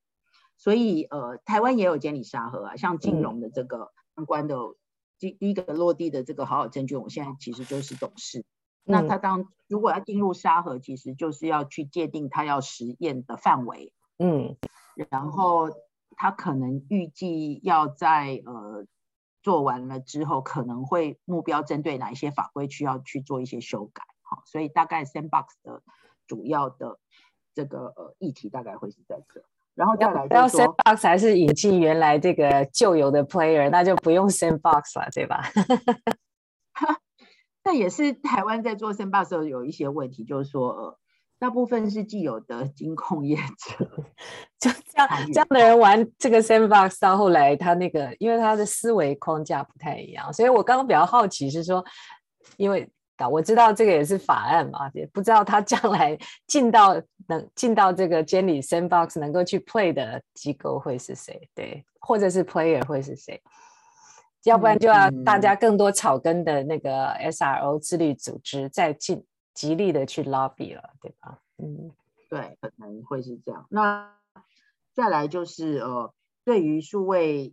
所以呃，台湾也有监理沙盒啊，像金融的这个相关的第第一个落地的这个好好证券，我现在其实就是董事。那他当如果要进入沙盒，其实就是要去界定他要实验的范围，嗯，然后他可能预计要在呃做完了之后，可能会目标针对哪一些法规需要去做一些修改，好，所以大概 Sandbox 的主要的这个呃议题大概会是在这，然后再来要 Sandbox 还是引进原来这个旧有的 Player，那就不用 Sandbox 了，对吧？那也是台湾在做 Sandbox 的时候有一些问题，就是说，呃，大部分是既有的金控业者，就这样这样的人玩这个 Sandbox，到后来他那个，因为他的思维框架不太一样，所以我刚刚比较好奇是说，因为我知道这个也是法案嘛，也不知道他将来进到能进到这个监理 Sandbox 能够去 play 的机构会是谁？对，或者是 player 会是谁？要不然就要大家更多草根的那个 SRO 自律组织再尽极力的去 lobby 了，对吧？嗯，对，可能会是这样。那再来就是呃，对于数位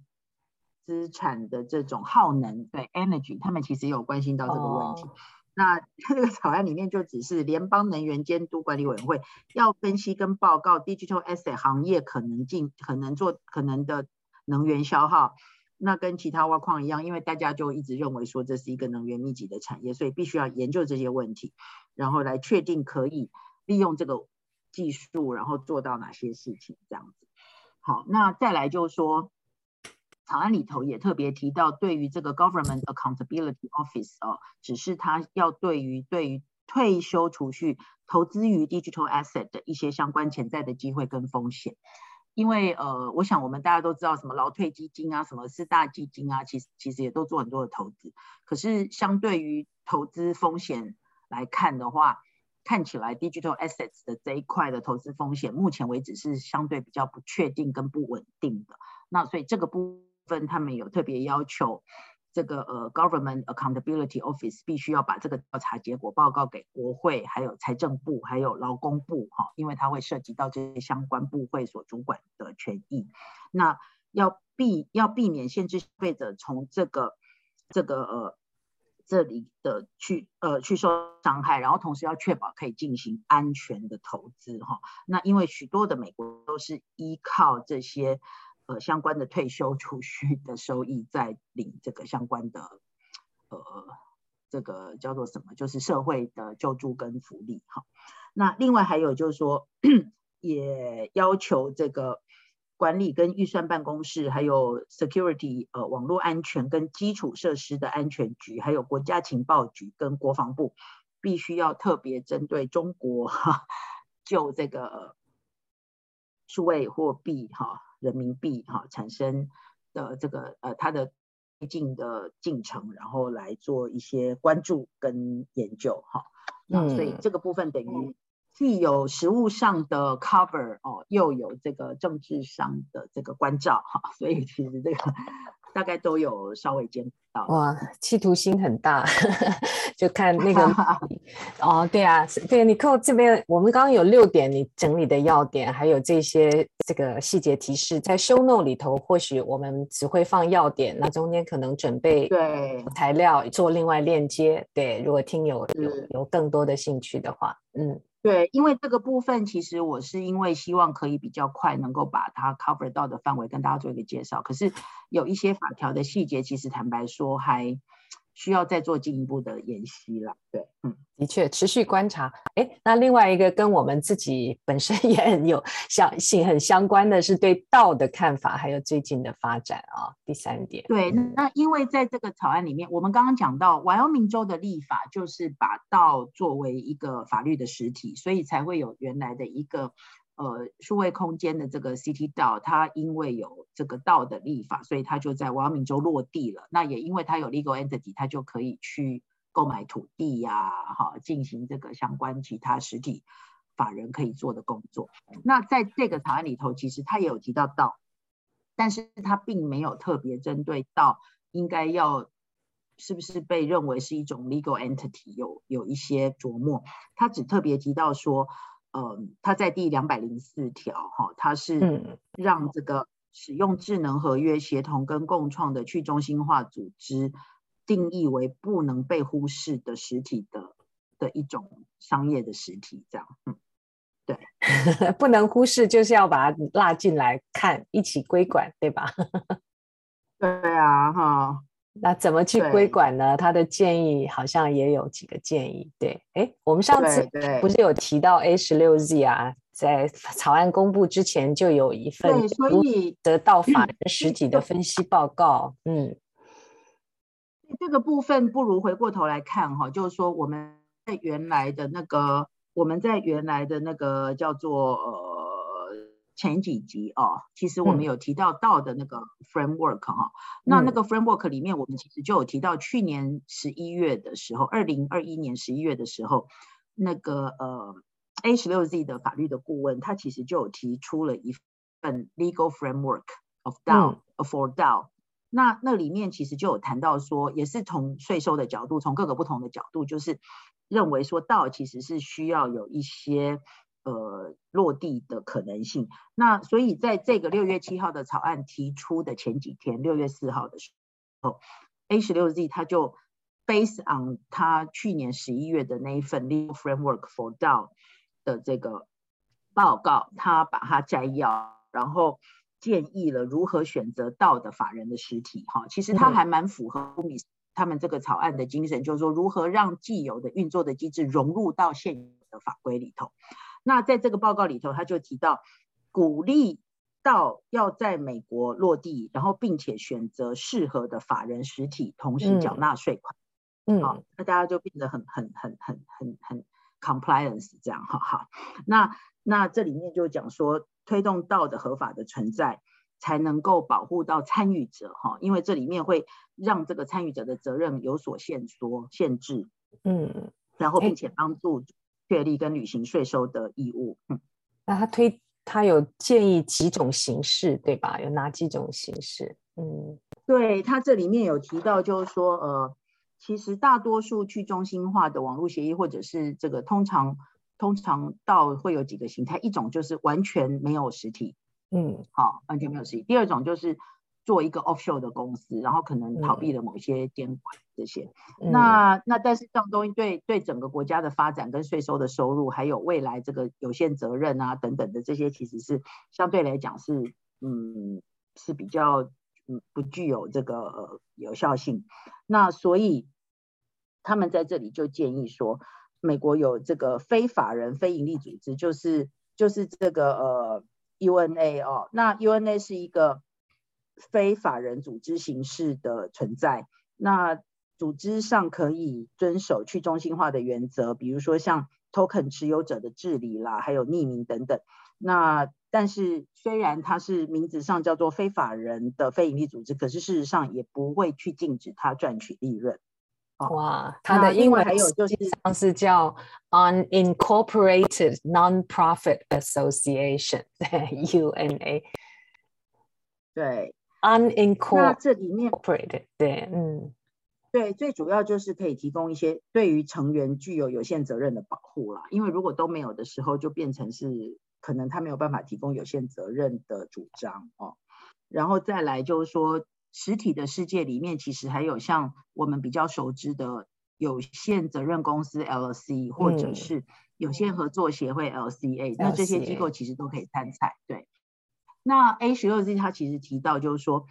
资产的这种耗能，对 energy，他们其实也有关心到这个问题。哦、那这个草案里面就只是联邦能源监督管理委员会要分析跟报告 digital asset 行业可能进可能做可能的能源消耗。那跟其他挖矿一样，因为大家就一直认为说这是一个能源密集的产业，所以必须要研究这些问题，然后来确定可以利用这个技术，然后做到哪些事情这样子。好，那再来就是说，草案里头也特别提到，对于这个 Government Accountability Office 哦，只是他要对于对于退休储蓄投资于 Digital Asset 的一些相关潜在的机会跟风险。因为呃，我想我们大家都知道什么劳退基金啊，什么四大基金啊，其实其实也都做很多的投资。可是相对于投资风险来看的话，看起来 digital assets 的这一块的投资风险，目前为止是相对比较不确定跟不稳定的。那所以这个部分他们有特别要求。这个呃，Government Accountability Office 必须要把这个调查结果报告给国会，还有财政部，还有劳工部，哈，因为它会涉及到这些相关部会所主管的权益。那要避要避免限制消费者从这个这个呃这里的去呃去受伤害，然后同时要确保可以进行安全的投资，哈。那因为许多的美国都是依靠这些。呃，相关的退休储蓄的收益，在领这个相关的，呃，这个叫做什么？就是社会的救助跟福利哈。那另外还有就是说，也要求这个管理跟预算办公室，还有 security 呃网络安全跟基础设施的安全局，还有国家情报局跟国防部，必须要特别针对中国哈，就这个数位货币哈。人民币哈产生的这个呃它的推进的进程，然后来做一些关注跟研究哈。那所以这个部分等于既有实物上的 cover 哦，又有这个政治上的这个关照哈。所以其实这个。大概都有稍微见到哇，企图心很大，就看那个 哦，对啊，对，你看这边，我们刚刚有六点你整理的要点，还有这些这个细节提示，在 show note 里头，或许我们只会放要点，那中间可能准备对材料做另外链接，对，如果听友有有，有更多的兴趣的话，嗯。对，因为这个部分其实我是因为希望可以比较快能够把它 cover 到的范围跟大家做一个介绍，可是有一些法条的细节，其实坦白说还。需要再做进一步的研析了，对，嗯，的确，持续观察。哎，那另外一个跟我们自己本身也很有相性很相关的是对道的看法，还有最近的发展啊、哦。第三点，对，那因为在这个草案里面，我们刚刚讲到，怀俄明州的立法就是把道作为一个法律的实体，所以才会有原来的一个。呃，数位空间的这个 City DAO，它因为有这个道的立法，所以它就在怀俄明州落地了。那也因为它有 legal entity，它就可以去购买土地呀、哈，进行这个相关其他实体法人可以做的工作。那在这个草案里头，其实它也有提到道，但是它并没有特别针对道应该要是不是被认为是一种 legal entity 有有一些琢磨。它只特别提到说。嗯，它在第两百零四条，哈，它是让这个使用智能合约协同跟共创的去中心化组织定义为不能被忽视的实体的的一种商业的实体，这样，嗯，对，不能忽视，就是要把它拉进来看，一起归管，对吧？对啊，哈。那怎么去规管呢？他的建议好像也有几个建议。对，哎，我们上次不是有提到 A 十六 Z 啊，在草案公布之前就有一份所以得到法人实体的分析报告。嗯，这个部分不如回过头来看哈，就是说我们在原来的那个，我们在原来的那个叫做呃。前几集哦，其实我们有提到道的那个 framework 哈、嗯，那那个 framework 里面，我们其实就有提到，去年十一月的时候，二零二一年十一月的时候，那个呃 A 十六 Z 的法律的顾问，他其实就有提出了一份 legal framework of DAO、嗯、for DAO。那那里面其实就有谈到说，也是从税收的角度，从各个不同的角度，就是认为说 DAO 其实是需要有一些。呃，落地的可能性。那所以在这个六月七号的草案提出的前几天，六月四号的时候，A 十六 Z 他就 based on 他去年十一月的那一份 Legal Framework for DAO 的这个报告，他把它摘要，然后建议了如何选择 DAO 的法人的实体。哈，其实他还蛮符合他们这个草案的精神，就是说如何让既有的运作的机制融入到现有的法规里头。那在这个报告里头，他就提到鼓励到要在美国落地，然后并且选择适合的法人实体，同时缴纳税款。嗯，好，那大家就变得很很很很很很 compliance 这样哈哈。那那这里面就讲说，推动到的合法的存在，才能够保护到参与者哈，因为这里面会让这个参与者的责任有所限缩限制。嗯，然后并且帮助。确立跟履行税收的义务。嗯，那他推他有建议几种形式，对吧？有哪几种形式？嗯，对，他这里面有提到，就是说，呃，其实大多数去中心化的网络协议，或者是这个通常通常到会有几个形态，一种就是完全没有实体，嗯，好，完全没有实体。第二种就是。做一个 offshore 的公司，然后可能逃避了某些监管这些，嗯、那那但是这种东西对对整个国家的发展跟税收的收入，还有未来这个有限责任啊等等的这些，其实是相对来讲是嗯是比较嗯不具有这个、呃、有效性。那所以他们在这里就建议说，美国有这个非法人非营利组织，就是就是这个呃 UNA 哦，那 UNA 是一个。非法人组织形式的存在，那组织上可以遵守去中心化的原则，比如说像 token 持有者的治理啦，还有匿名等等。那但是虽然它是名字上叫做非法人的非营利组织，可是事实上也不会去禁止它赚取利润。哇，它的英文还有就是像是叫 Unincorporated Nonprofit Association，UNA。对，Unincorporated。对，嗯，对，最主要就是可以提供一些对于成员具有有限责任的保护啦，因为如果都没有的时候，就变成是可能他没有办法提供有限责任的主张哦。然后再来就是说，实体的世界里面其实还有像我们比较熟知的有限责任公司 LLC，或者是有限合作协会 LCA，嗯，那这些机构其实都可以参赛，对。那 A 十六 Z 它其实提到，就是说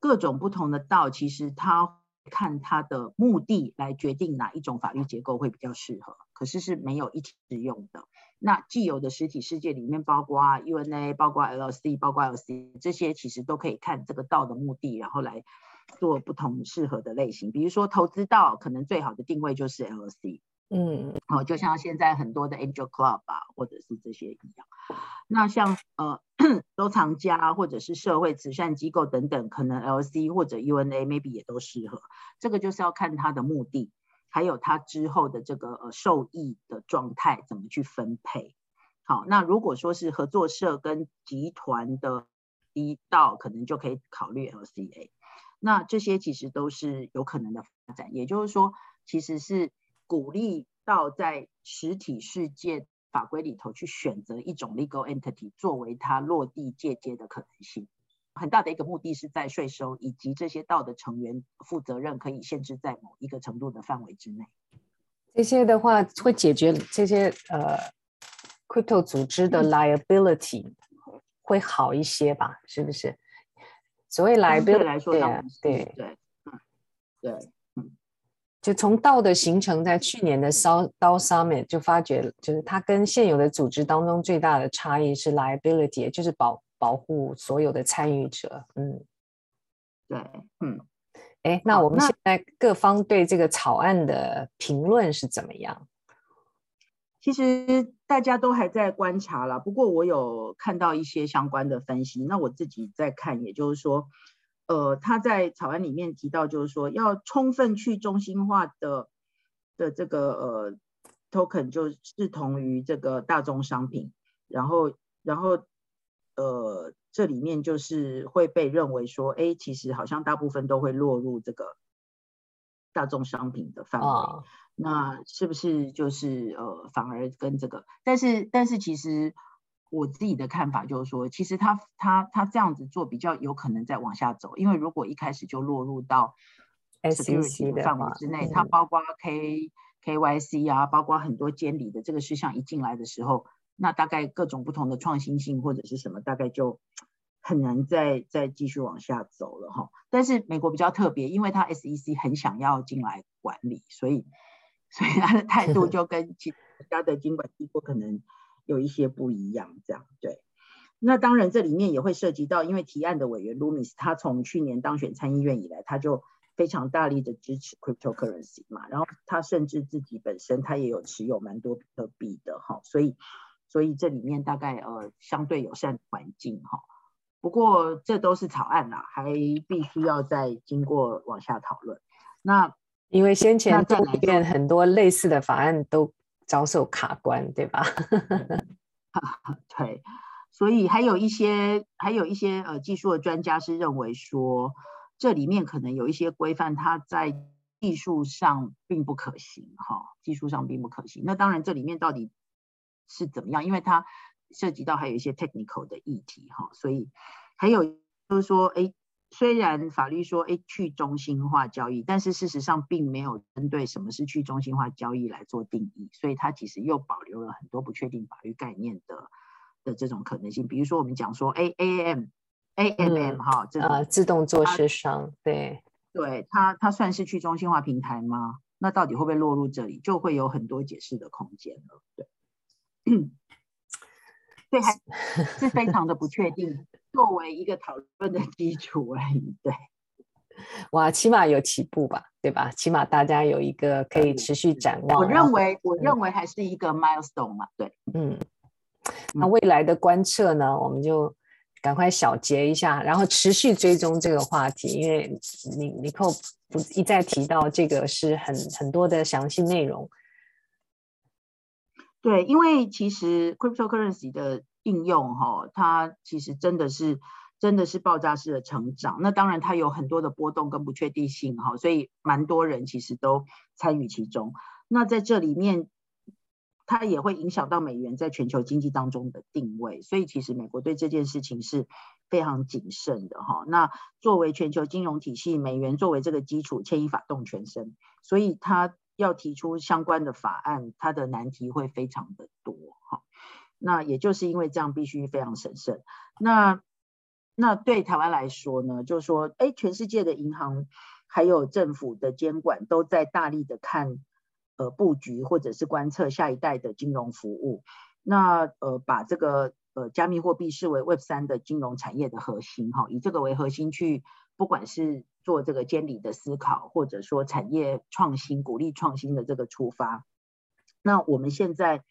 各种不同的道，其实他看它的目的来决定哪一种法律结构会比较适合，可是是没有一起适用的。那既有的实体世界里面，包括 UNA、包括 LC、包括 LC 这些，其实都可以看这个道的目的，然后来做不同适合的类型。比如说投资道，可能最好的定位就是 LC。嗯，哦，就像现在很多的 Angel Club 啊，或者是这些一样。那像呃收藏家或者是社会慈善机构等等，可能 LC 或者 UNA maybe 也都适合。这个就是要看它的目的，还有它之后的这个呃受益的状态怎么去分配。好，那如果说是合作社跟集团的一道，可能就可以考虑 LCA。那这些其实都是有可能的发展，也就是说，其实是。鼓励到在实体世界法规里头去选择一种 legal entity 作为它落地借接的可能性，很大的一个目的是在税收以及这些道的成员负责任可以限制在某一个程度的范围之内。这些的话会解决这些呃 crypto 组织的 liability 会好一些吧？是不是？所谓 liability 来说，对对对，嗯，对。就从道的形成，在去年的 DAO Summit 就发觉，就是它跟现有的组织当中最大的差异是 liability，就是保保护所有的参与者。嗯，对，嗯，哎，那我们现在各方对这个草案的评论是怎么样？其实大家都还在观察啦，不过我有看到一些相关的分析，那我自己在看，也就是说。呃，他在草案里面提到，就是说要充分去中心化的的这个呃 token 就视同于这个大宗商品，然后然后呃这里面就是会被认为说，哎，其实好像大部分都会落入这个大宗商品的范围，哦、那是不是就是呃反而跟这个？但是但是其实。我自己的看法就是说，其实他他他这样子做比较有可能再往下走，因为如果一开始就落入到 security 的范围之内，它包括 K KYC 啊，包括很多监理的这个事项一进来的时候，那大概各种不同的创新性或者是什么，大概就很难再再继续往下走了哈。但是美国比较特别，因为它 SEC 很想要进来管理，所以所以他的态度 就跟其他的监管机构可能。有一些不一样，这样对。那当然，这里面也会涉及到，因为提案的委员 Loomis，他从去年当选参议院以来，他就非常大力的支持 cryptocurrency 嘛。然后他甚至自己本身他也有持有蛮多比特币的哈，所以所以这里面大概呃相对友善环境哈。不过这都是草案啦，还必须要再经过往下讨论。那因为先前这边很多类似的法案都。遭受卡关，对吧？对，所以还有一些还有一些呃技术的专家是认为说，这里面可能有一些规范，它在技术上并不可行，哈，技术上并不可行。那当然，这里面到底是怎么样？因为它涉及到还有一些 technical 的议题，哈，所以还有就是说，哎。虽然法律说，哎，去中心化交易，但是事实上并没有针对什么是去中心化交易来做定义，所以它其实又保留了很多不确定法律概念的的这种可能性。比如说，我们讲说，哎，AMM，AMM 哈，这呃，自动做市商，对，对，它它算是去中心化平台吗？那到底会不会落入这里，就会有很多解释的空间了。对，对，还 是非常的不确定。作为一个讨论的基础而已，对，哇，起码有起步吧，对吧？起码大家有一个可以持续展望。我认为，我认为还是一个 milestone 嘛，对，嗯，那未来的观测呢，我们就赶快小结一下，然后持续追踪这个话题，因为你你可不一再提到这个是很很多的详细内容。对，因为其实 cryptocurrency 的应用哈，它其实真的是真的是爆炸式的成长。那当然它有很多的波动跟不确定性哈，所以蛮多人其实都参与其中。那在这里面，它也会影响到美元在全球经济当中的定位。所以其实美国对这件事情是非常谨慎的哈。那作为全球金融体系，美元作为这个基础，牵一发动全身，所以它。要提出相关的法案，它的难题会非常的多哈。那也就是因为这样，必须非常审慎。那那对台湾来说呢，就是说，哎，全世界的银行还有政府的监管都在大力的看呃布局或者是观测下一代的金融服务。那呃把这个呃加密货币视为 Web 三的金融产业的核心哈，以这个为核心去，不管是做这个监理的思考，或者说产业创新、鼓励创新的这个出发，那我们现在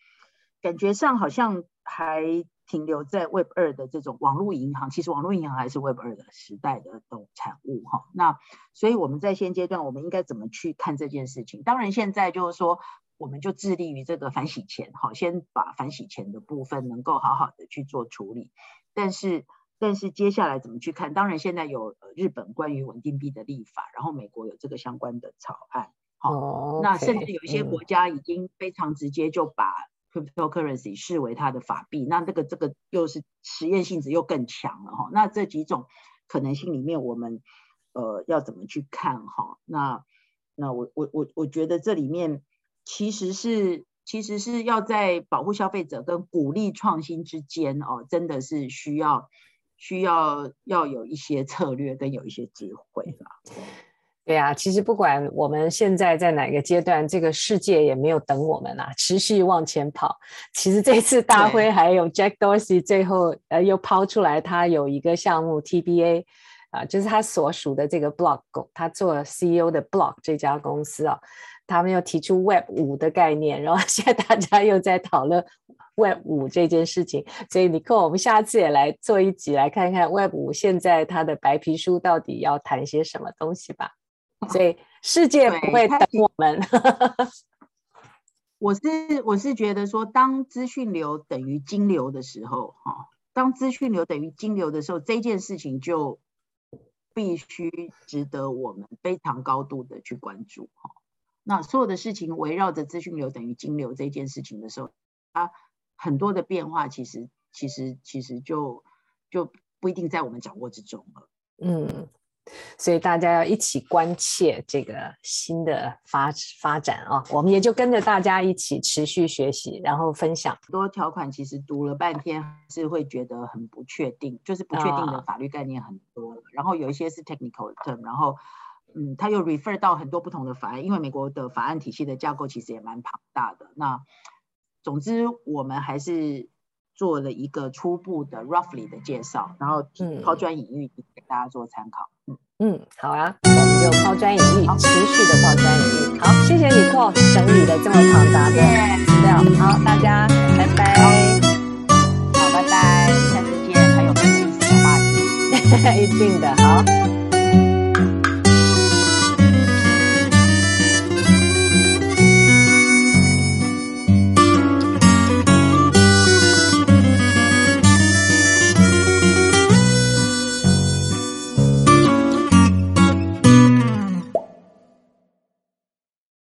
感觉上好像还停留在 Web 二的这种网络银行，其实网络银行还是 Web 二的时代的这种产物哈。那所以我们在现阶段，我们应该怎么去看这件事情？当然，现在就是说，我们就致力于这个反洗钱，好，先把反洗钱的部分能够好好的去做处理，但是。但是接下来怎么去看？当然，现在有日本关于稳定币的立法，然后美国有这个相关的草案。好，oh, okay, 那甚至有一些国家已经非常直接就把 cryptocurrency 视为它的法币。那这个这个又是实验性质又更强了哈。那这几种可能性里面，我们呃要怎么去看哈？那那我我我我觉得这里面其实是其实是要在保护消费者跟鼓励创新之间哦，真的是需要。需要要有一些策略跟有一些智慧啦。对啊，其实不管我们现在在哪个阶段，这个世界也没有等我们啊，持续往前跑。其实这次 大会还有 Jack Dorsey 最后呃又抛出来，他有一个项目 TBA 啊，就是他所属的这个 Block，他做 CEO 的 Block 这家公司啊，他们又提出 Web 五的概念，然后 现在大家又在讨论。Web 五这件事情，所以尼可，我们下次也来做一集，来看看 Web 五现在它的白皮书到底要谈些什么东西吧。所以世界不会等我们。我是我是觉得说，当资讯流等于金流的时候，哈，当资讯流等于金流的时候，这件事情就必须值得我们非常高度的去关注，哈。那所有的事情围绕着资讯流等于金流这件事情的时候，它。很多的变化，其实其实其实就就不一定在我们掌握之中了。嗯，所以大家要一起关切这个新的发发展啊，我们也就跟着大家一起持续学习，然后分享。很多条款其实读了半天是会觉得很不确定，就是不确定的法律概念很多，哦、然后有一些是 technical term，然后嗯，他又 refer 到很多不同的法案，因为美国的法案体系的架构其实也蛮庞大的。那总之，我们还是做了一个初步的 roughly 的介绍，然后抛砖引玉给大家做参考。嗯嗯，好啊，我们就抛砖引玉，持续的抛砖引玉。好，谢谢尼可整理的这么庞杂的资料。好，大家拜拜。好，拜拜，下次见。还有更有意思的话题，一定的。好。